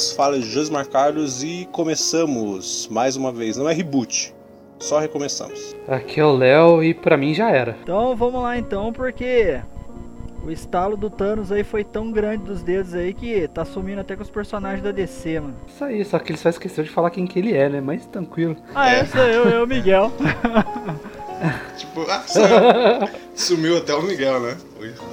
Vos fala é Josmar Carlos e começamos mais uma vez. Não é reboot, só recomeçamos. Aqui é o Léo e pra mim já era. Então vamos lá então, porque o estalo do Thanos aí foi tão grande dos dedos aí que tá sumindo até com os personagens da DC, mano. Isso aí, só que ele só esqueceu de falar quem que ele é, né? Mas tranquilo. Ah, é, sou eu, eu, Miguel. Tipo, ah, sumiu até o Miguel, né?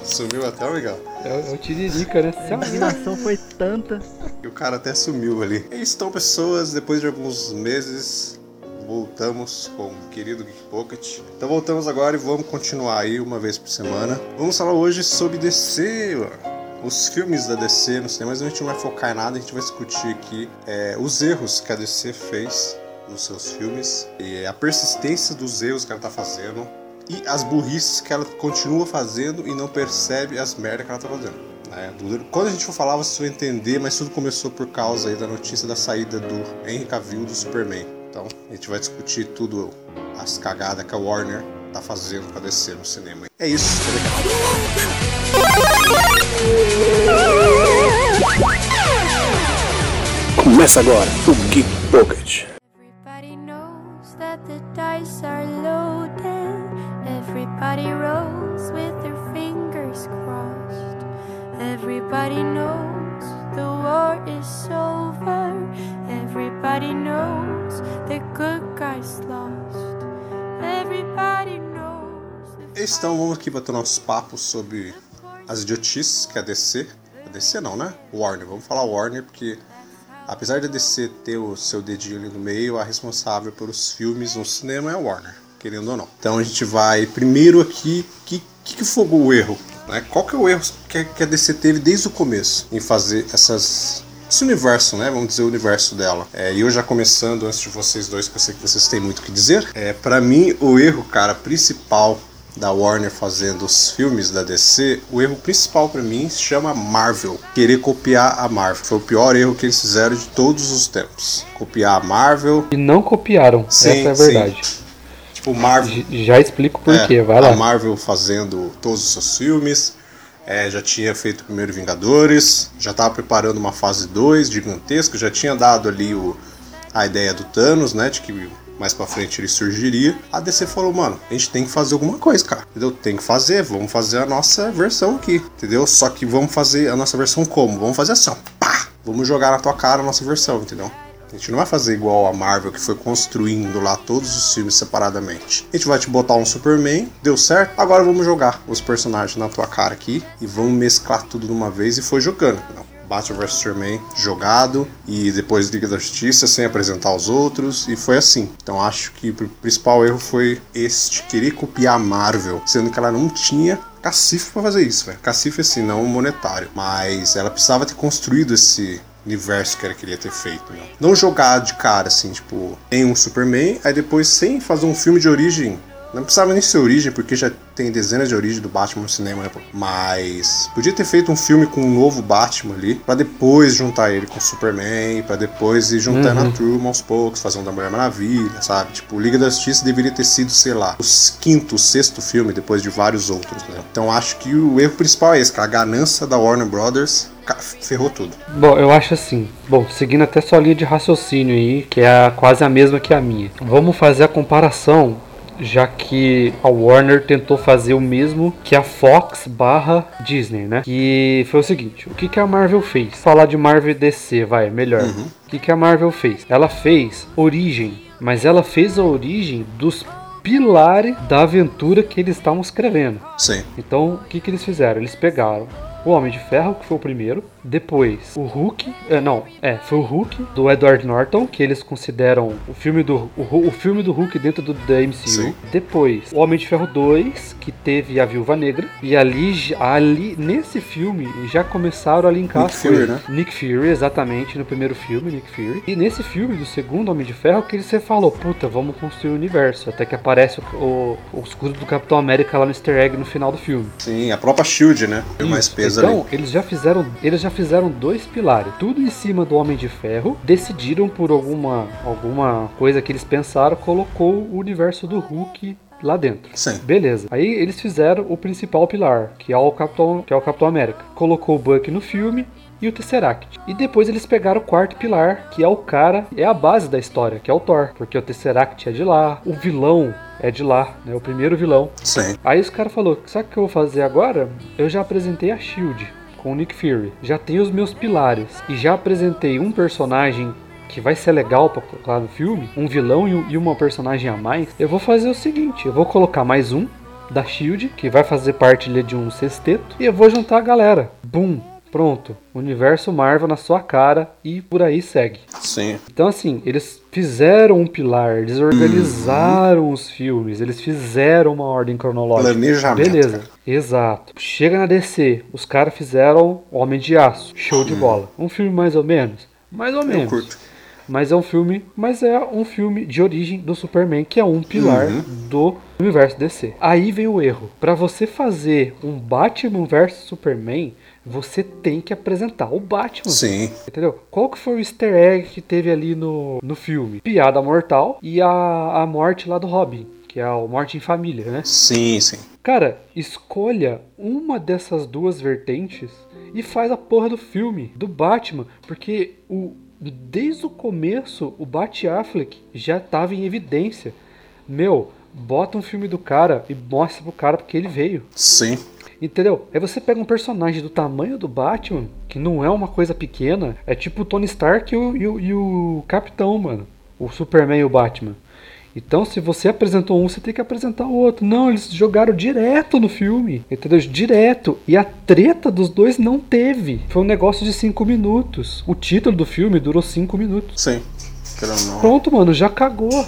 Sumiu até o Miguel. É, o- é o Tiririca, né? A imaginação foi tanta. E o cara até sumiu ali. E estão pessoas, depois de alguns meses, voltamos com o querido Geek Pocket. Então voltamos agora e vamos continuar aí uma vez por semana. Vamos falar hoje sobre DC. Os filmes da DC no cinema, mas a gente não vai focar em nada, a gente vai discutir aqui é, os erros que a DC fez nos seus filmes, e a persistência dos erros que ela tá fazendo, e as burrices que ela continua fazendo e não percebe as merdas que ela tá fazendo. né? Do- Quando a gente for falar, vocês vão entender, mas tudo começou por causa aí da notícia da saída do Henry Cavill do Superman. Então, a gente vai discutir tudo, as cagadas que a Warner tá fazendo pra descer no cinema. É isso. Começa agora o Geek Pocket. Everybody rolls with their fingers crossed. Everybody knows the war is over. Everybody knows the good guys lost. Everybody knows. Então, vamos aqui bater nossos papos sobre as idiotices que a DC. A DC não, né? Warner. Vamos falar Warner porque, apesar da DC ter o seu dedinho ali no meio, a responsável pelos filmes no cinema é a Warner, querendo ou não. Então a gente vai primeiro aqui. Que que, que foi o erro? Né? Qual que é o erro que, que a DC teve desde o começo em fazer essas. Esse universo, né? Vamos dizer o universo dela. É, e eu já começando antes de vocês dois, que eu sei que vocês têm muito o que dizer. É, para mim, o erro, cara, principal da Warner fazendo os filmes da DC, o erro principal pra mim se chama Marvel. Querer copiar a Marvel. Foi o pior erro que eles fizeram de todos os tempos. Copiar a Marvel. E não copiaram, Sim, essa é a sim. Tipo, Marvel. Já explico por É, quê, vai A lá. Marvel fazendo todos os seus filmes. é, já tinha feito o primeiro Vingadores. Já estava preparando uma fase 2 gigantesca. Já tinha dado ali o, a ideia do Thanos, né? De que mais pra frente ele surgiria. A DC falou, mano, a gente tem que fazer alguma coisa, cara. Entendeu? Tem que fazer, vamos fazer a nossa versão aqui. Entendeu? Só que vamos fazer a nossa versão como? Vamos fazer assim, ó. Pá! Vamos jogar na tua cara a nossa versão, entendeu? A gente não vai fazer igual a Marvel que foi construindo lá todos os filmes separadamente. A gente vai te botar um Superman, deu certo, agora vamos jogar os personagens na tua cara aqui e vamos mesclar tudo de uma vez e foi jogando. Não. Batman vs Superman jogado e depois Liga da Justiça sem apresentar os outros e foi assim. Então acho que o principal erro foi este, querer copiar a Marvel, sendo que ela não tinha cacife pra fazer isso, velho. Cacife assim, não monetário, mas ela precisava ter construído esse universo que ela queria ter feito. Né? Não jogar de cara assim, tipo, em um Superman, aí depois sem fazer um filme de origem. Não precisava nem ser origem, porque já tem dezenas de origem do Batman no cinema, né? pô? Mas podia ter feito um filme com um novo Batman ali, pra depois juntar ele com o Superman, pra depois ir juntando a turma aos poucos, fazer um da Mulher Maravilha, sabe? Tipo, Liga da Justiça deveria ter sido, sei lá, o quinto, sexto filme, depois de vários outros, né? Então acho que o erro principal é esse, cara. A ganância da Warner Brothers ferrou tudo. Bom, eu acho assim. Bom, seguindo até sua linha de raciocínio aí, que é quase a mesma que a minha. Vamos fazer a comparação, já que a Warner tentou fazer o mesmo que a Fox barra Disney, né? Que foi o seguinte, o que, que a Marvel fez? Falar de Marvel e DC, vai, melhor. O que, que a Marvel fez? Ela fez origem, mas ela fez a origem dos pilares da aventura que eles estavam escrevendo. Sim. Então, o que, que eles fizeram? Eles pegaram o Homem de Ferro, que foi o primeiro. Depois, o Hulk. É, não, é, foi o Hulk, do Edward Norton, que eles consideram o filme do, o, o filme do Hulk dentro do, da MCU. Sim. Depois, o Homem de Ferro 2, que teve a Viúva Negra. E ali, ali nesse filme, já começaram a linkar Nick as Fury, coisas. né? Nick Fury, exatamente, no primeiro filme, Nick Fury. E nesse filme, do segundo Homem de Ferro, que você falou, puta, vamos construir o universo. Até que aparece o, o, o escudo do Capitão América lá no easter egg no final do filme. Sim, a própria Shield, né? Deu mais Isso. Peso então, ali. eles já fizeram, eles já fizeram dois pilares, tudo em cima do Homem de Ferro. Decidiram por alguma alguma coisa que eles pensaram, colocou o universo do Hulk lá dentro. Sim. Beleza. Aí eles fizeram o principal pilar, que é o Capitão, que é o Capitão América. Colocou o Buck no filme e o Tesseract. E depois eles pegaram o quarto pilar, que é o cara, é a base da história, que é o Thor, porque o Tesseract é de lá, o vilão é de lá, né? O primeiro vilão. Sim. Aí os caras falou, sabe o que eu vou fazer agora? Eu já apresentei a Shield com o Nick Fury. Já tenho os meus pilares e já apresentei um personagem que vai ser legal pra colocar no filme, um vilão e, um- e uma personagem a mais. Eu vou fazer o seguinte, eu vou colocar mais um da Shield, que vai fazer parte de um sexteto, e eu vou juntar a galera. Bum, pronto. Universo Marvel na sua cara e por aí segue. Sim. Então, assim, eles fizeram um pilar, eles organizaram os filmes, eles fizeram uma ordem cronológica. Planejamento. Beleza, cara. exato. Chega na DC, os caras fizeram Homem de Aço, show de bola. Um filme mais ou menos? Mais ou Eu menos. curto. Mas é um filme, mas é um filme de origem do Superman, que é um pilar Uhum. do universo DC. Aí vem o erro. Pra você fazer um Batman versus Superman, você tem que apresentar o Batman. Sim. Entendeu? Qual que foi o easter egg que teve ali no, no filme? Piada mortal e a, a morte lá do Robin, que é a morte em família, né? Sim, sim. Cara, escolha uma dessas duas vertentes e faz a porra do filme, do Batman, porque o, desde o começo o Bat Affleck já tava em evidência. Meu, bota um filme do cara e mostra pro cara porque ele veio. Sim. Entendeu? Aí você pega um personagem do tamanho do Batman, que não é uma coisa pequena, é tipo o Tony Stark e o, e o, e o Capitão, mano. O Superman e o Batman. Então, se você apresentou um, você tem que apresentar o outro. Não, eles jogaram direto no filme. Entendeu? Direto. E a treta dos dois não teve. Foi um negócio de 5 minutos. O título do filme durou 5 minutos. Sim. Pronto, mano, já cagou.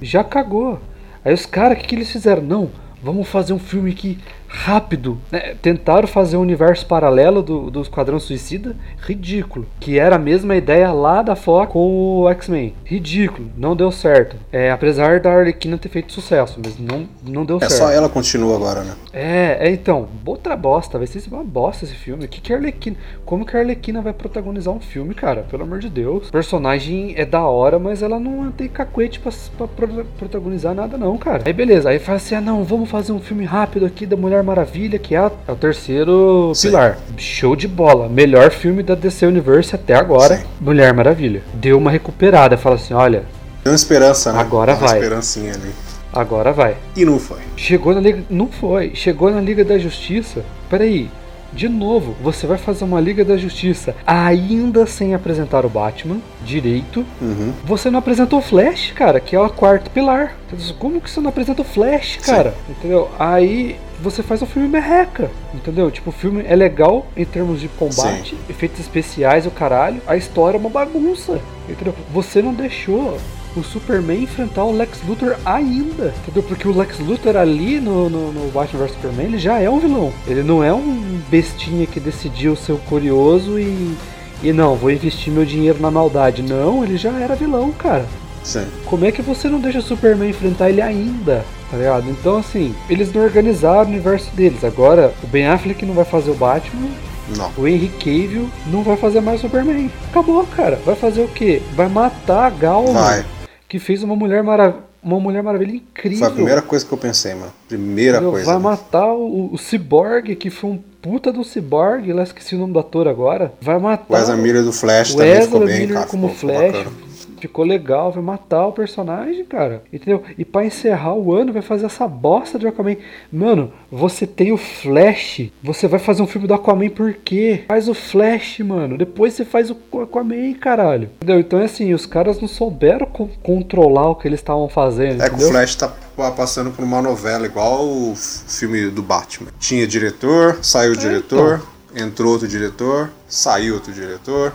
Já cagou. Aí os caras, o que, que eles fizeram? Não, vamos fazer um filme aqui rápido. né? Tentaram fazer um universo paralelo do, do Esquadrão Suicida, ridículo. Que era a mesma ideia lá da Fox com o X-Men. Ridículo, não deu certo. É, apesar da Arlequina ter feito sucesso, mas não, não deu É certo. só ela continua agora, né? É, é então, outra bosta, vai ser uma bosta esse filme. Que que a Arlequina, como que a Arlequina vai protagonizar um filme, cara? Pelo amor de Deus. O personagem é da hora, mas ela não tem cacuete pra, pra pro- protagonizar nada não, cara. Aí beleza, aí fala assim, ah não, vamos fazer um filme rápido aqui da Mulher Maravilha, que é, a- é o terceiro Sim. pilar. Show de bola, melhor filme da DC Universe até agora, Sim. Mulher Maravilha. Deu uma recuperada, fala assim, olha, Deu uma esperança, né? Agora Deu uma vai. esperancinha ali. agora vai. E não foi. Chegou na Liga. Não foi. Chegou na Liga da Justiça. Peraí. De novo, você vai fazer uma Liga da Justiça ainda sem apresentar o Batman direito. Uhum. Você não apresentou o Flash, cara, que é o quarto pilar. Como que você não apresenta o Flash, cara? Entendeu? Aí você faz um filme merreca, entendeu? Tipo, o filme é legal em termos de combate, efeitos especiais, o caralho. A história é uma bagunça, entendeu? Você não deixou o Superman enfrentar o Lex Luthor ainda, entendeu? Porque o Lex Luthor ali no, no, no Batman vs Superman, ele já é um vilão. Ele não é um bestinha que decidiu ser o curioso e... E não, vou investir meu dinheiro na maldade. Não, ele já era vilão, cara. Sim. Como é que você não deixa o Superman enfrentar ele ainda? Tá ligado? Então, assim, eles não organizaram o universo deles. Agora, o Ben Affleck não vai fazer o Batman, Não. o Henry Cavill não vai fazer mais o Superman. Acabou, cara. Vai fazer o quê? Vai matar a Gal, Vai. mano, que fez uma Mulher, Marav uma mulher Maravilha incrível. Foi a primeira coisa que eu pensei, mano. Primeira Entendeu? coisa. Vai né? matar o, o Cyborg, que foi um puta do Cyborg, lá esqueci o nome do ator agora. Vai matar O Ezra Miller do Flash o também Ezra ficou bem, Miller cara. como ficou, ficou Flash. bacana. Ficou legal, vai matar o personagem, cara. Entendeu? E pra encerrar o ano, vai fazer essa bosta de Aquaman. Mano, você tem o Flash. Você vai fazer um filme do Aquaman por quê? Faz o Flash, mano. Depois você faz o Aquaman, caralho. Entendeu? Então é assim, os caras não souberam co- controlar o que eles estavam fazendo. É que o entendeu? Flash tá pa- passando por uma novela igual o filme do Batman. Tinha diretor, saiu o diretor, entrou outro diretor, saiu outro diretor.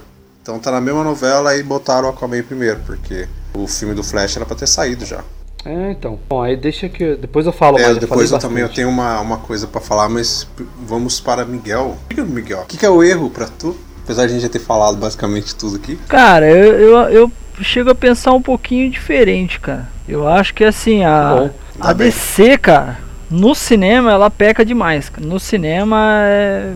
Então tá na mesma novela e botaram o Aquaman primeiro, porque o filme do Flash era pra ter saído já. É, então. Bom, aí deixa que. Depois eu falo É, mais. depois eu falei também eu tenho uma, uma coisa pra falar, mas vamos para Miguel. Diga, Miguel, o que, que é o erro pra tu? Apesar de a gente já ter falado basicamente tudo aqui. Cara, eu, eu, eu chego a pensar um pouquinho diferente, cara. Eu acho que assim, a, Bom, a tá bem. DC, cara, no cinema ela peca demais. Cara. No cinema é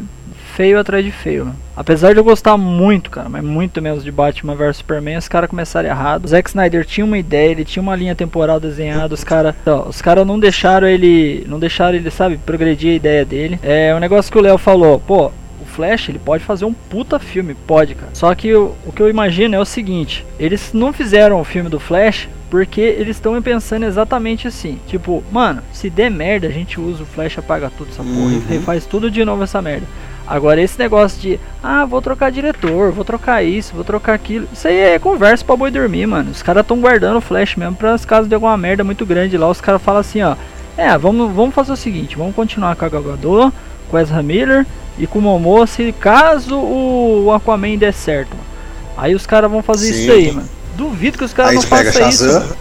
feio atrás de feio. mano. Apesar de eu gostar muito, cara, mas muito mesmo de Batman vs Superman, os caras começaram errado. O Zack Snyder tinha uma ideia, ele tinha uma linha temporal desenhada, os caras, os caras não deixaram ele, não deixaram ele, sabe, progredir a ideia dele. É um negócio que o Léo falou, pô, o Flash, ele pode fazer um puta filme, pode, cara. Só que o, o que eu imagino é o seguinte: eles não fizeram o filme do Flash porque eles estão pensando exatamente assim. Tipo, mano, se der merda, a gente usa o Flash, apaga tudo essa porra Uhum. e faz tudo de novo essa merda. Agora, esse negócio de, ah, vou trocar diretor, vou trocar isso, vou trocar aquilo, isso aí é conversa pra boi dormir, mano. Os caras estão guardando o Flash mesmo pra as casos de alguma merda muito grande lá. Os caras falam assim, ó, é, vamos, vamos fazer o seguinte, vamos continuar com a Gal Gadot, com Ezra Miller e com o Momoa se caso o Aquaman der certo. mano. Aí os caras vão fazer Sim. isso aí, mano. Duvido que os caras não façam isso. Mano.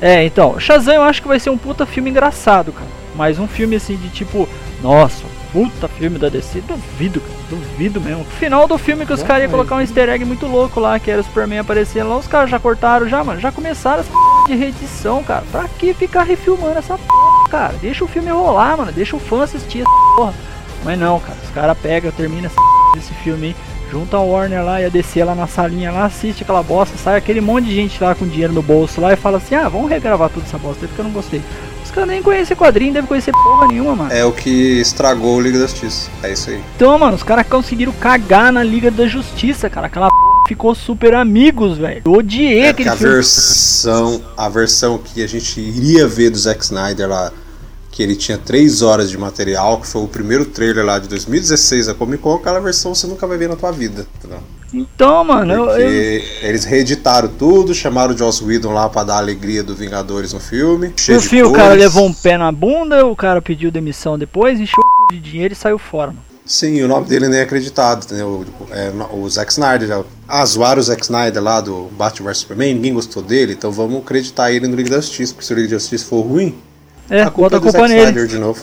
É, então, Shazam eu acho que vai ser um puta filme engraçado, cara. Mas um filme assim de tipo, nossa, puta filme da DC, duvido, cara, duvido mesmo. Final do filme que os caras iam colocar um easter egg muito louco lá, que era o Superman aparecendo lá, os caras já cortaram já, mano, já começaram essa p... de reedição, cara. Pra que ficar refilmando essa p, cara? Deixa o filme rolar, mano, deixa o fã assistir essa porra. Mas não, cara, os caras pegam, termina essa p... desse filme aí, junta a Warner lá e a DC lá na salinha lá, assiste aquela bosta, sai aquele monte de gente lá com dinheiro no bolso lá e fala assim, ah, vamos regravar tudo essa bosta aí porque eu não gostei. Caras nem conhecem quadrinho, devem conhecer porra nenhuma, mano. É o que estragou o Liga da Justiça. É isso aí. Então, mano, os caras conseguiram cagar na Liga da Justiça, cara. Aquela ficou super amigos, velho. Eu odiei É aquele a filme. versão, a versão que a gente iria ver do Zack Snyder lá, que ele tinha 3 horas de material, que foi o primeiro trailer lá de 2016 da Comic Con, aquela versão você nunca vai ver na tua vida. Entendeu? Então, mano, eu, Porque eu... eles reeditaram tudo, chamaram o Joss Whedon lá pra dar a alegria do Vingadores no filme. no fim o cara levou um pé na bunda, o cara pediu demissão depois, encheu o cu de dinheiro e saiu fora, mano. Sim, o nome dele nem é acreditado, entendeu? É, o Zack Snyder. já- Ah, zoaram o Zack Snyder lá do Batman vs Superman, ninguém gostou dele, então vamos acreditar ele no Liga da Justiça, porque se o Liga da Justiça for ruim, É, a culpa bota é a do culpa Zack nele. Snyder de novo.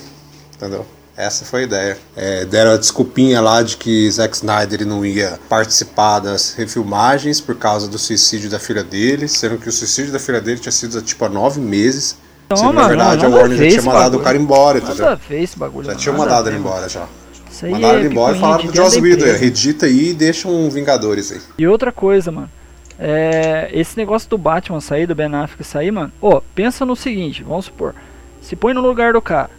Entendeu? Essa foi a ideia. É, deram a desculpinha lá de que Zack Snyder não ia participar das refilmagens por causa do suicídio da filha dele, sendo que o suicídio da filha dele tinha sido tipo há nove meses. Então, sendo, na verdade, nada a Warner já tinha mandado o cara embora, entendeu? Nada ver esse bagulho. Já tinha mandado ele embora já. Isso aí Mandaram é ele embora e falaram pro Joss Whedon, redita aí e deixa um Vingadores aí. E outra coisa, mano. É, esse negócio do Batman sair, do Ben Affleck sair, mano. Ô, pensa no seguinte, vamos supor. Se põe no lugar do cara.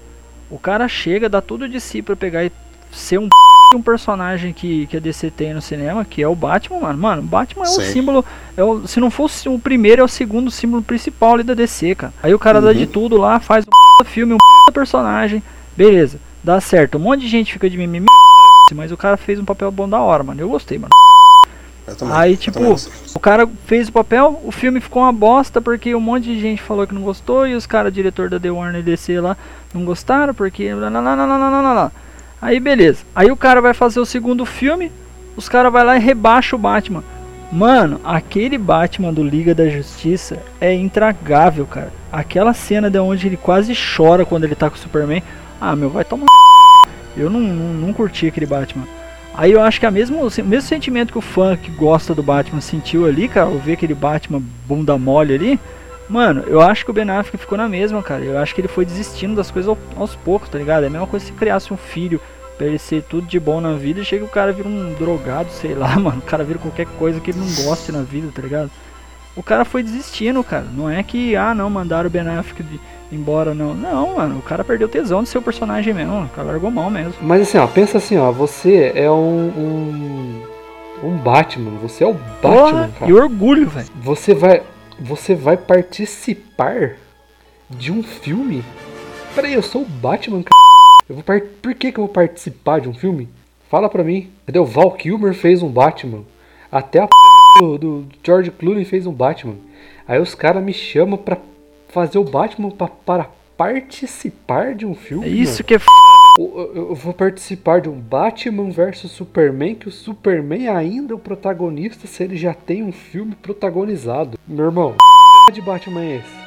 O cara chega, dá tudo de si pra pegar e ser um um personagem que, que a DC tem no cinema, que é o Batman, mano. Mano, o Batman é o Sim. símbolo. É o, se não fosse o primeiro, é o segundo símbolo principal ali da DC, cara. Aí o cara dá de Uhum. tudo lá, faz um filme, um personagem. Beleza, dá certo. Um monte de gente fica de mimimi. Mas o cara fez um papel bom da hora, mano. Eu gostei, mano. Eu também, Aí, tipo. O cara fez o papel, o filme ficou uma bosta porque um monte de gente falou que não gostou e os caras, diretor da The Warner DC lá, não gostaram porque. Aí beleza. Aí o cara vai fazer o segundo filme, os caras vai lá e rebaixa o Batman. Mano, aquele Batman do Liga da Justiça é intragável, cara. Aquela cena de onde ele quase chora quando ele tá com o Superman. Ah, meu, vai tomar. Eu não, não, não curti aquele Batman. Aí eu acho que é o mesmo, mesmo sentimento que o fã que gosta do Batman sentiu ali, cara, ao ver aquele Batman bunda mole ali. Mano, eu acho que o Ben Affleck ficou na mesma, cara. Eu acho que ele foi desistindo das coisas ao- aos poucos, tá ligado? É a mesma coisa se criasse um filho pra ele ser tudo de bom na vida e chega o cara vira um drogado, sei lá, mano. O cara vira qualquer coisa que ele não goste na vida, tá ligado? O cara foi desistindo, cara. Não é que, ah, não, mandaram o Ben Affleck de- embora, não. Não, mano, o cara perdeu tesão de ser o personagem mesmo. O cara largou mão mesmo. Mas assim, ó, pensa assim, ó, você é um. um, um Batman, você é o Batman, cara. e orgulho, velho. Você vai. Você vai participar de um filme? Peraí, eu sou o Batman, c... Eu vou par... Por que, que eu vou participar de um filme? Fala pra mim. Entendeu? Val Kilmer fez um Batman. Até a p... do, do George Clooney fez um Batman. Aí os caras me chamam pra fazer o Batman pra, para participar de um filme. É isso mano. que é f... Eu, eu- vou participar de um Batman vs Superman, que o Superman ainda é o protagonista se ele já tem um filme protagonizado. Meu irmão, de Batman é esse?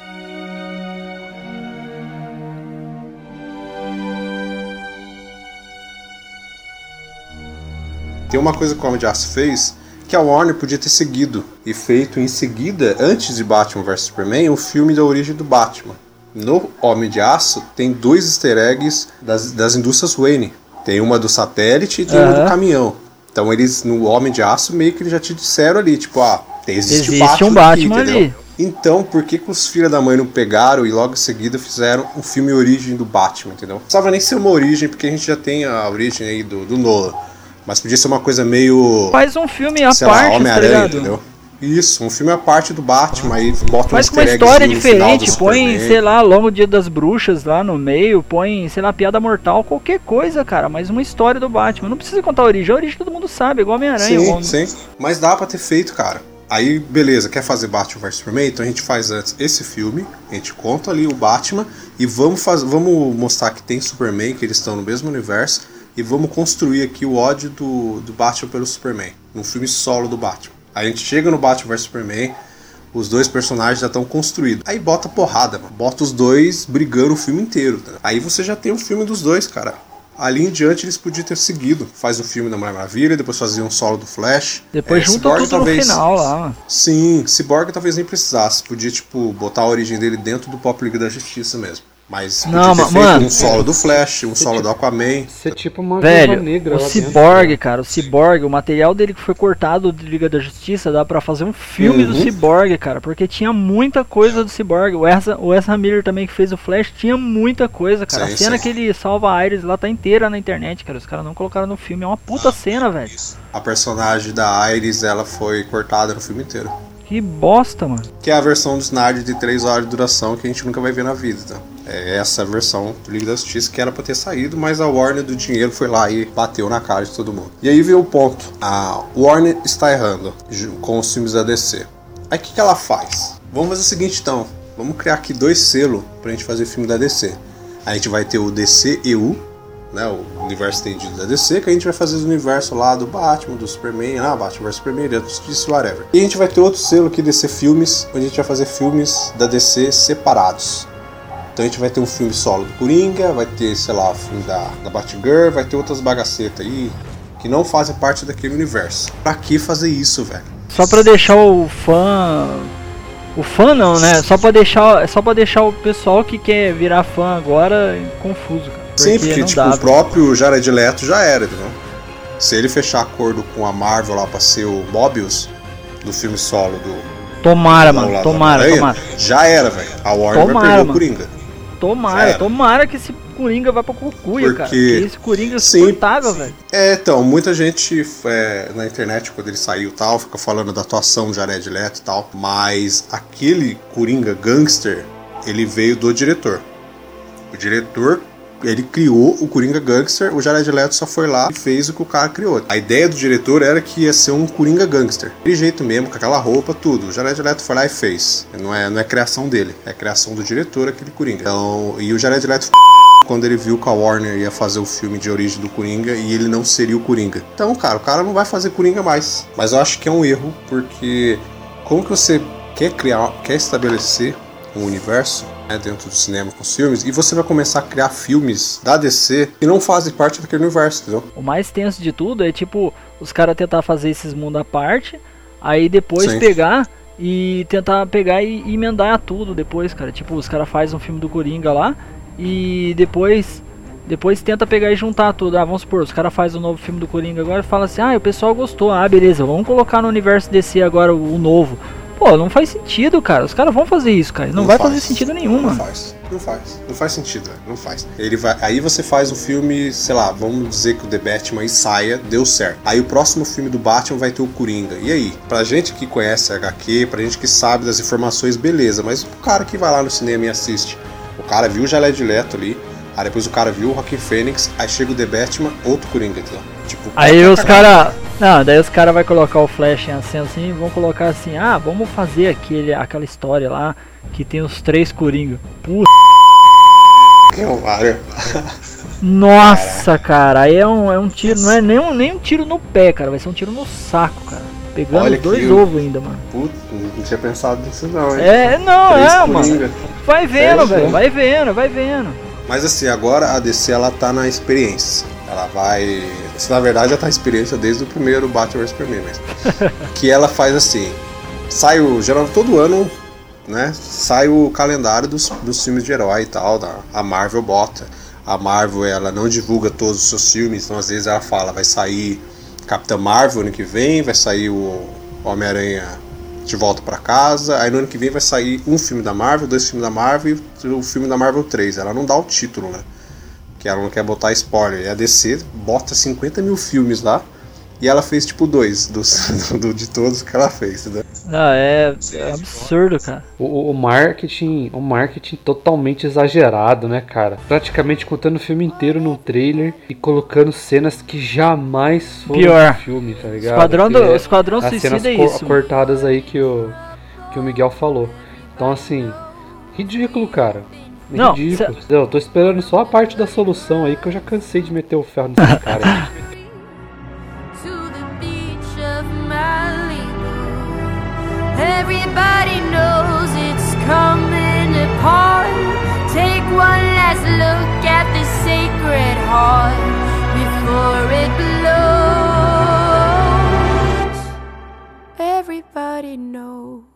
Tem uma coisa que o Homem de Aço fez que a Warner podia ter seguido e feito em seguida, antes de Batman vs Superman, o filme da origem do Batman. No Homem de Aço tem dois easter eggs das, das indústrias Wayne. Tem uma do satélite e tem uma Aham. do caminhão. Então eles, no Homem de Aço, meio que eles já te disseram ali, tipo, ah, existe, Existe o um Batman, aqui, Batman ali. Então, por que, que os filhos da mãe não pegaram e logo em seguida fizeram um filme origem do Batman, entendeu? Não precisava nem ser uma origem, porque a gente já tem a origem aí do, do Nolan. Mas podia ser uma coisa meio. Faz um filme à sei parte, tá Homem-Aranha, ligado? entendeu? Isso, um filme à parte do Batman, aí bota um Faz com uma história do diferente, põe, sei lá, logo dia das bruxas lá no meio, põe, sei lá, piada mortal, qualquer coisa, cara, mas uma história do Batman. Não precisa contar a origem, a origem todo mundo sabe, igual Homem-Aranha. Sim, igual- sim. Mas dá pra ter feito, cara. Aí, beleza, quer fazer Batman vs Superman? Então a gente faz antes esse filme, a gente conta ali o Batman e vamos, faz... vamos mostrar que tem Superman, que eles estão no mesmo universo, e vamos construir aqui o ódio do, do Batman pelo Superman, num filme solo do Batman. A gente chega no Batman vs Superman, os dois personagens já estão construídos. Aí bota porrada, mano. Bota os dois brigando o filme inteiro. tá? Aí você já tem o filme dos dois, cara. Ali em diante eles podiam ter seguido. Faz o filme da Mulher Maravilha, depois fazia um solo do Flash. Depois É, junta Cyborg tudo talvez- no final lá, mano. Sim, Cyborg talvez nem precisasse. Podia, tipo, botar a origem dele dentro do Pop Liga da Justiça mesmo. Mas podia Não, feito mano. um solo do Flash, um solo do Aquaman. Isso é tipo uma Velho, negra o. Cyborg, cara, o Cyborg, o material dele que foi cortado do Liga da Justiça, dá pra fazer um filme do Uhum. Cyborg, cara, porque tinha muita coisa do Cyborg. O Ezra, o Ezra Miller também que fez o Flash tinha muita coisa, cara. Sim, a cena sim. que ele salva a Iris lá tá inteira na internet, cara. Os caras não colocaram no filme, é uma puta cena, velho. A personagem da Iris, ela foi cortada no filme inteiro. Que bosta, mano. Que é a versão do Snyder de 3 horas de duração que a gente nunca vai ver na vida, tá? É essa versão do Liga da Justiça que era pra ter saído, mas a Warner do dinheiro foi lá e bateu na cara de todo mundo. E aí veio o ponto. A Warner está errando com os filmes da DC. Aí o que, que ela faz? Vamos fazer o seguinte então. Vamos criar aqui dois selos pra gente fazer filme da DC. A gente vai ter o DCEU, né, o universo estendido da DC, que a gente vai fazer os universos lá do Batman, do Superman, ah, Batman vs Superman, da Justiça, whatever. E a gente vai ter outro selo aqui, DC Filmes, onde a gente vai fazer filmes da DC separados. Então a gente vai ter um filme solo do Coringa, vai ter, sei lá, o filme da, da Batgirl, vai ter outras bagacetas aí que não fazem parte daquele universo. Pra que fazer isso, velho? Só pra deixar o fã. O fã não, né? Só pra deixar, só pra deixar o pessoal que quer virar fã agora confuso, cara. Sim, porque tipo, dá, o próprio Jared Leto já era, entendeu? Se ele fechar acordo com a Marvel lá pra ser o Mobius do filme solo do Tomara, Não, mano. Tomara, tomara. Já era, velho. A Warner Tomara, vai perder mano. o Coringa. Tomara, tomara que esse Coringa vá pra cucuia, Porque- cara. Porque esse Coringa é insuportável, velho. É, então, muita gente é, na internet, quando ele saiu e tal, fica falando da atuação do Jared Leto e tal, mas aquele Coringa gangster, ele veio do diretor. O diretor, ele criou o Coringa gangster, o Jared Leto só foi lá e fez o que o cara criou. A ideia do diretor era que ia ser um Coringa gangster. De jeito mesmo, com aquela roupa, tudo. O Jared Leto foi lá e fez. Não é, não é criação dele, é criação do diretor, aquele Coringa. Então, e o Jared Leto quando ele viu que a Warner ia fazer o filme de origem do Coringa e ele não seria o Coringa. Então, cara, o cara não vai fazer Coringa mais. Mas eu acho que é um erro, porque como que você quer criar, quer estabelecer um universo né, dentro do cinema com os filmes e você vai começar a criar filmes da DC que não fazem parte daquele universo, entendeu? O mais tenso de tudo é tipo os caras tentar fazer esses mundos à parte, aí depois Sim. pegar e tentar pegar e e emendar tudo depois, cara. Tipo, os caras fazem um filme do Coringa lá e depois depois tenta pegar e juntar tudo. Ah, vamos supor, os caras fazem um novo filme do Coringa agora e fala assim: "Ah, o pessoal gostou. Ah, beleza, vamos colocar no universo DC agora o, o novo". Pô, não faz sentido, cara. Os caras vão fazer isso, cara. Não, vai faz. fazer sentido nenhum, Não faz. Não faz. Não faz sentido, velho. Não faz. Ele vai. Aí você faz o filme, sei lá, vamos dizer que o The Batman saia, deu certo. Aí o próximo filme do Batman vai ter o Coringa. E aí? Pra gente que conhece a HQ, pra gente que sabe das informações, beleza. Mas o cara que vai lá no cinema e assiste. O cara viu o Jared Leto ali. Aí depois o cara viu o Joaquin Phoenix, aí chega o The Batman, outro Coringa, entendeu? Tipo, Aí os caras. Não, daí os caras vai colocar o Flash em cena assim e vão colocar assim, ah, vamos fazer aquele, aquela história lá que tem os três Coringa. Puta, Que ovário. nossa, cara, aí é um, é um tiro, não é nem um, nem um tiro no pé, cara, vai ser um tiro no saco, cara. Pegando Olha dois que- ovos ainda, mano. Putz, não tinha pensado nisso não, hein? É, não, Três é, mano. Coringa. Vai vendo, velho, vai vendo, vai vendo. Mas assim, agora a DC ela tá na experiência. Ela vai. Isso na verdade já tá experiência desde o primeiro Batman vs Superman, mas. que ela faz assim. Sai o. Geralmente todo ano, né? Sai o calendário dos, dos filmes de herói e tal. Da, a Marvel bota. A Marvel ela não divulga todos os seus filmes, então às vezes ela fala, vai sair Capitã Marvel ano que vem, vai sair o Homem-Aranha de volta pra casa. Aí no ano que vem vai sair um filme da Marvel, dois filmes da Marvel e o filme da Marvel 3. Ela não dá o título, né? Que ela não quer botar spoiler. E a DC bota 50 mil filmes lá. E ela fez tipo dois dos, do- de todos que ela fez, entendeu? Não, é, é absurdo, cara. O, o- marketing, o marketing totalmente exagerado, né, cara? Praticamente contando o filme inteiro num trailer e colocando cenas que jamais foram Pior. no filme, tá ligado? Esquadrão, Que do, é Esquadrão as cenas Suicida é co- isso. cortadas aí que o que o Miguel falou. Então assim, ridículo, cara. É Não. Cê... Eu tô esperando só a parte da solução aí que eu já cansei de meter o ferro nesse cara. Everybody knows it's coming apart. Take one last look at the sacred heart before it blows. Everybody knows.